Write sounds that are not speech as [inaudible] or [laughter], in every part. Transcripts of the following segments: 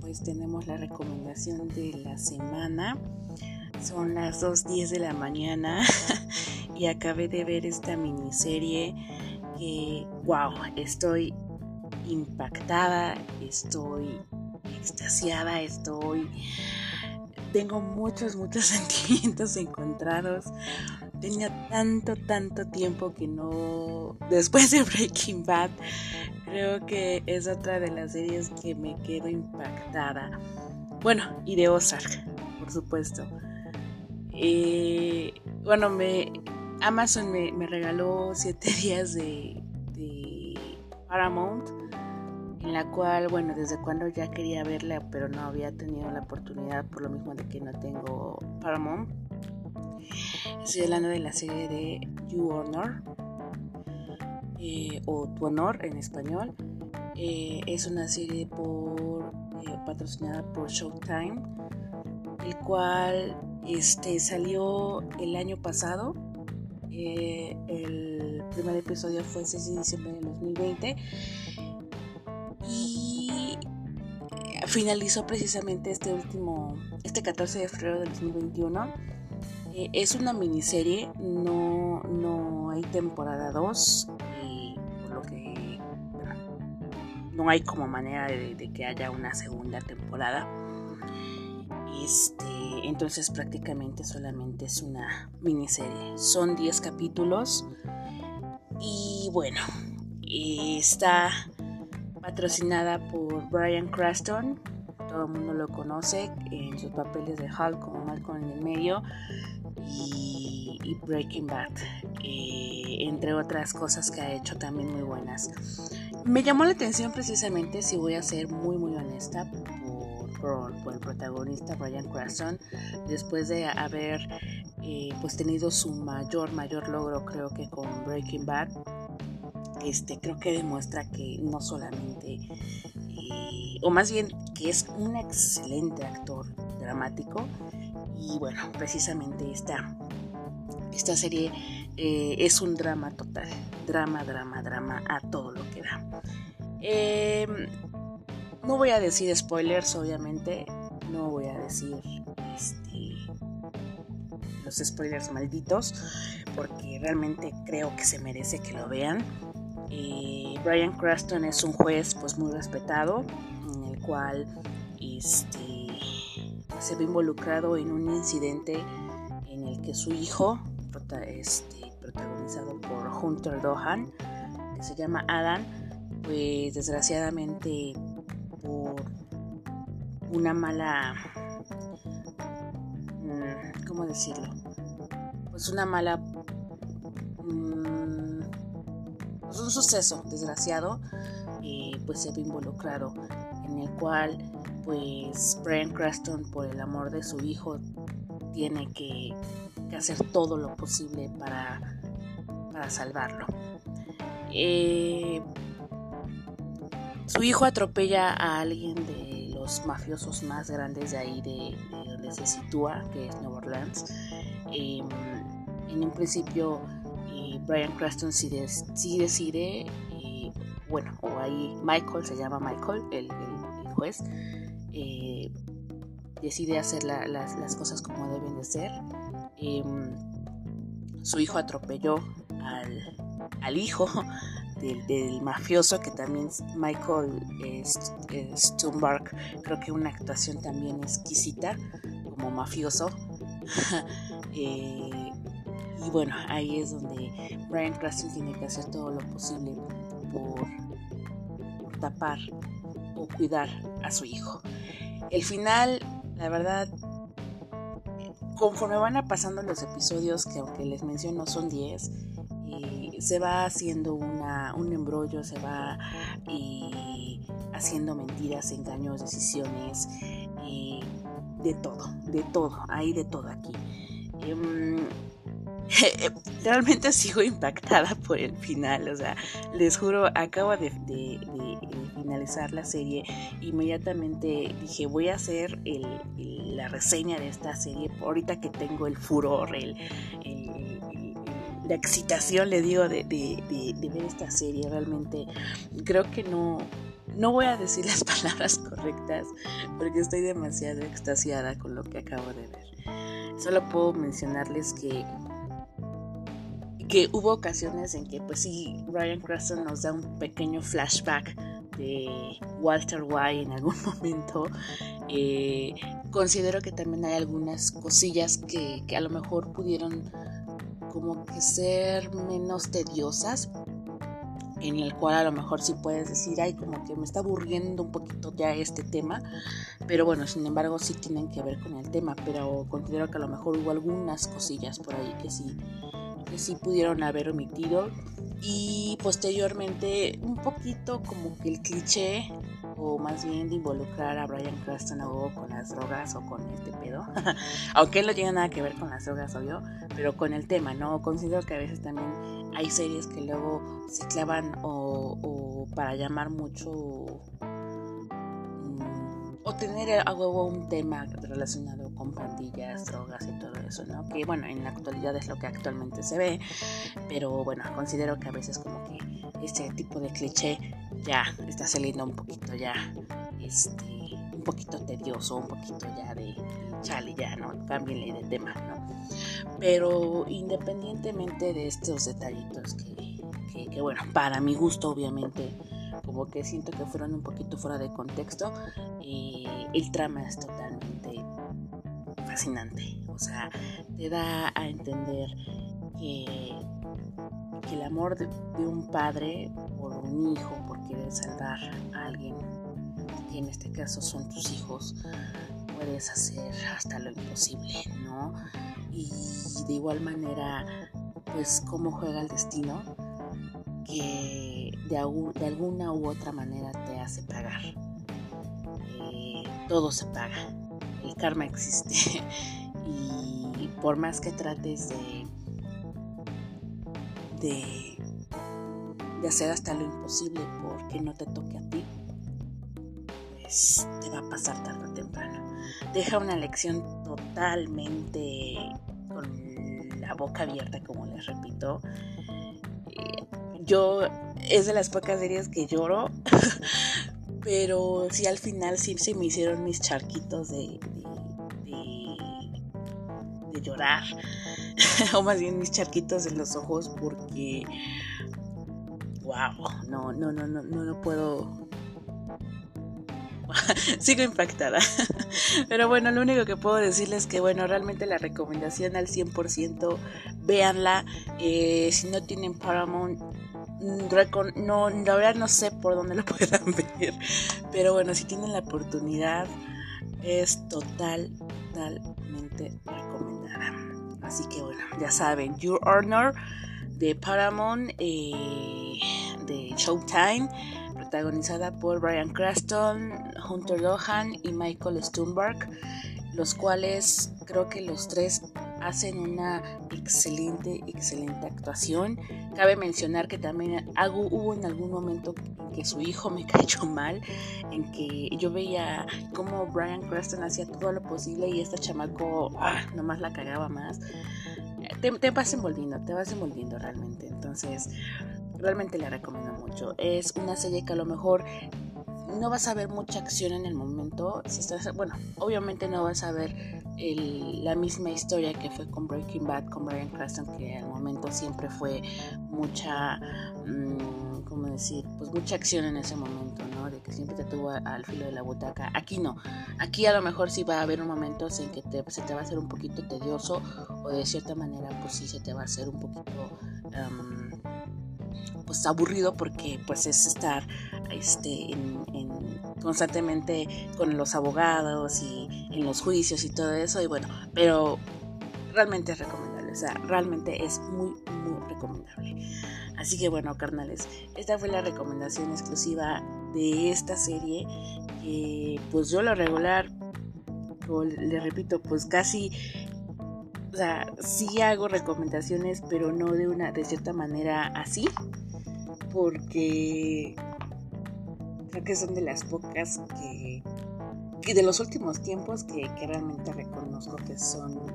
pues tenemos la recomendación de la semana. Son las 2.10 de la mañana [laughs] y acabé de ver esta miniserie que, wow, estoy impactada, estoy extasiada, estoy... Tengo muchos, muchos [laughs] sentimientos encontrados. Tenía tanto, tanto tiempo que no... [laughs] Después de Breaking Bad, creo que es otra de las series que me quedo impactada. Bueno, y de Ozark, por supuesto. Eh, bueno, me, Amazon me, regaló siete [laughs] días de, de, Paramount, en la cual, bueno, desde cuando ya quería verla, pero no había tenido la oportunidad por lo mismo de que no tengo Paramount. Estoy hablando de la serie de You Honor, eh, o Tu Honor en español. Eh, es una serie eh, patrocinada por Showtime, el cual este, salió el año pasado. el primer episodio fue el 6 de diciembre de 2020 y finalizó precisamente este último, este 14 de febrero del 2021. Es una miniserie, no, no hay temporada 2 no hay como manera de, que haya una segunda temporada. Este, entonces prácticamente solamente es una miniserie. Son 10 capítulos y bueno, está patrocinada por Brian Craston. Todo el mundo lo conoce en sus papeles de Hulk como Malcolm en el medio y, Breaking Bad, eh, entre otras cosas que ha hecho también muy buenas. Me llamó la atención precisamente, si voy a ser muy muy honesta, por, el protagonista Brian Cranston, después de haber eh, pues tenido su mayor mayor logro creo que con Breaking Bad. Este, creo que demuestra que no solamente, eh, o más bien que es un excelente actor dramático, y bueno, precisamente esta, esta serie eh, es un drama total, drama, drama, drama a todo lo que da. Em, no voy a decir spoilers, obviamente. No voy a decir este, los spoilers malditos, porque realmente creo que se merece que lo vean. Eh, Brian Cranston es un juez pues muy respetado, en el cual este, se ve involucrado en un incidente en el que su hijo, este, protagonizado por Hunter Dohan, que se llama Adam, pues desgraciadamente por una mala... Mm, ¿Cómo decirlo? Pues una mala... Mm, un suceso desgraciado, eh, pues se ve involucrado en el cual pues Brian Cranston por el amor de su hijo tiene que, hacer todo lo posible para, para salvarlo. Eh, su hijo atropella a alguien de los mafiosos más grandes de ahí, de, donde se sitúa, que es Nueva Orleans. Em, en un principio, eh, Brian Cranston sí, decide, eh, bueno, o ahí Michael, se llama Michael, el, juez, eh, decide hacer las, cosas como deben de ser. Em, su hijo atropelló al, hijo [laughs] del, mafioso, que también Michael Stumbark, creo que una actuación también exquisita como mafioso. [laughs] Eh, y bueno, ahí es donde Brian Cranston tiene que hacer todo lo posible por tapar o cuidar a su hijo. El final, la verdad, conforme van pasando los episodios, que aunque les menciono son 10, se va haciendo un embrollo, se va haciendo mentiras, engaños, decisiones, de todo, de todo, hay de todo aquí. Em, [laughs] realmente sigo impactada por el final, o sea, les juro, acabo de, finalizar la serie, inmediatamente dije, voy a hacer la reseña de esta serie, ahorita que tengo el furor, el, la excitación, le digo, de, ver esta serie. Realmente creo que no, No voy a decir las [laughs] palabras correctas porque estoy demasiado extasiada con lo que acabo de ver. Solo puedo mencionarles que que hubo ocasiones en que pues sí, Ryan Cranston nos da un pequeño flashback de Walter White en algún [laughs] momento. Eh, considero que también hay algunas cosillas que, que a lo mejor pudieron como que ser menos tediosas en el cual a lo mejor sí puedes decir, ay, como que me está aburriendo un poquito ya este tema, pero bueno, sin embargo sí tienen que ver con el tema, pero considero que a lo mejor hubo algunas cosillas por ahí que sí, que sí pudieron haber omitido y posteriormente un poquito como que el cliché o más bien de involucrar a Brian Cranston con las drogas o con este pedo, [laughs] aunque no tiene nada que ver con las drogas, obvio, pero con el tema, ¿no? Considero que a veces también hay series que luego se clavan o para llamar mucho o tener a huevo un tema relacionado con pandillas, drogas y todo eso, ¿no? Que bueno, en la actualidad es lo que actualmente se ve, pero bueno, considero que a veces como que este tipo de cliché ya está saliendo un poquito ya, este, un poquito tedioso, un poquito ya de, chale ya, ¿no? Cámbienle de tema, ¿no? Pero independientemente de estos detallitos que, que bueno, para mi gusto obviamente que siento que fueron un poquito fuera de contexto. el trama es totalmente fascinante. O sea, te da a entender que, que el amor de, un padre por un hijo, por querer salvar a alguien, que en este caso son tus hijos, puedes hacer hasta lo imposible, ¿no? Y de igual manera, pues cómo juega el destino, que de, alguna u otra manera te hace pagar. Eh, todo se paga, el karma existe [laughs] y por más que trates de, de, de hacer hasta lo imposible porque no te toque a ti, pues te va a pasar tarde o temprano. Deja una lección totalmente con la boca abierta, como les repito. Eh, yo es de las pocas series que lloro, [laughs] pero sí al final sí se me hicieron mis charquitos de, de, llorar, [laughs] o más bien mis charquitos en los ojos porque, wow, no, no, no, no, no, no puedo [laughs] sigo impactada. Pero bueno, lo único que puedo decirles es que, bueno, realmente la recomendación al 100%, véanla. Eh, si no tienen Paramount, no, la verdad no sé por dónde lo [laughs] puedan ver, pero bueno, si tienen la oportunidad, es total, totalmente recomendada. Así que bueno, ya saben, Your Honor de Paramount, eh, de Showtime, protagonizada por Brian Cranston, Hunter Lohan y Michael Stumberg, los cuales creo que los tres hacen una excelente, excelente actuación. Cabe mencionar que también hubo en algún momento en que su hijo [laughs] me cayó mal, en que yo veía cómo Brian Cranston hacía todo lo posible y este chamaco ah, nomás la cagaba más. Te, te vas envolviendo, te vas envolviendo realmente. Entonces, realmente la recomiendo mucho. Es una serie que a lo mejor no vas a ver mucha acción en el momento. Si estás, bueno, obviamente no vas a ver la misma historia que fue con Breaking Bad, con Brian Cranston, que al momento siempre fue mucha, mm, ¿cómo decir? Pues mucha acción en ese momento, ¿no? De que siempre te tuvo al filo de la butaca. Aquí no. Aquí a lo mejor sí va a haber momentos en que se te va a hacer un poquito tedioso o de cierta manera pues sí se te va a hacer un poquito... pues aburrido porque pues es estar este, en, constantemente con los abogados y en los juicios y todo eso. Y bueno, pero realmente es recomendable. O sea, realmente es muy, muy recomendable. Así que bueno, carnales, esta fue la recomendación exclusiva de esta serie. Que pues yo lo regular, le repito, pues casi o sea, sí hago recomendaciones, pero no de una, de cierta manera así, porque que son de las pocas que, de los últimos tiempos que, realmente reconozco que son muy,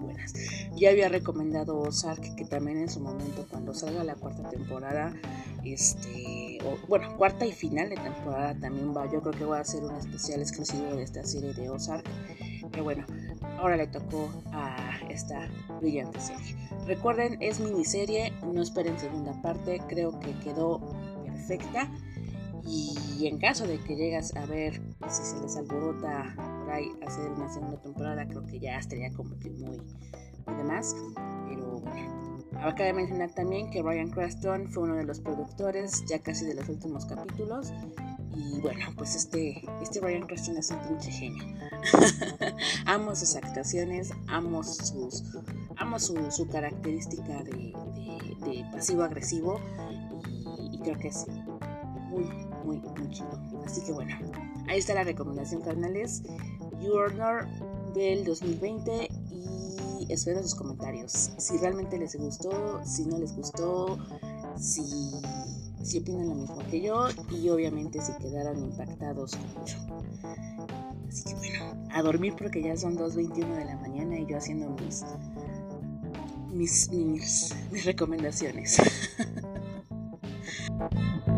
buenas. Ya había recomendado Ozark, que también en su momento, cuando salga la cuarta temporada, este, bueno, cuarta y final de temporada también va. Yo creo que voy a hacer un especial exclusivo de esta serie de Ozark. Que bueno, ahora le tocó a esta brillante serie. Recuerden, es miniserie, no esperen segunda parte, creo que quedó perfecta. Y en caso de que llegas a ver si se les alborota por ahí hacer una segunda temporada, creo que ya estaría como muy, muy demás. Pero bueno, acaba de mencionar también que Ryan Creston fue uno de los productores ya casi de los últimos capítulos. Y bueno, pues este, este Ryan Creston es un pinche genio. [laughs] amo sus actuaciones, amo, sus, amo su, característica de, pasivo-agresivo y, creo que es muy, muy, muy chido. Así que bueno, ahí está la recomendación, carnales. Honor del 2020 y espero sus comentarios. Si realmente les gustó, si no les gustó, si, si opinan lo mismo que yo y obviamente si quedaron impactados yo. Así que bueno, a dormir porque ya son 2.21 de la mañana y yo haciendo mis, mis, mis, mis recomendaciones. [laughs]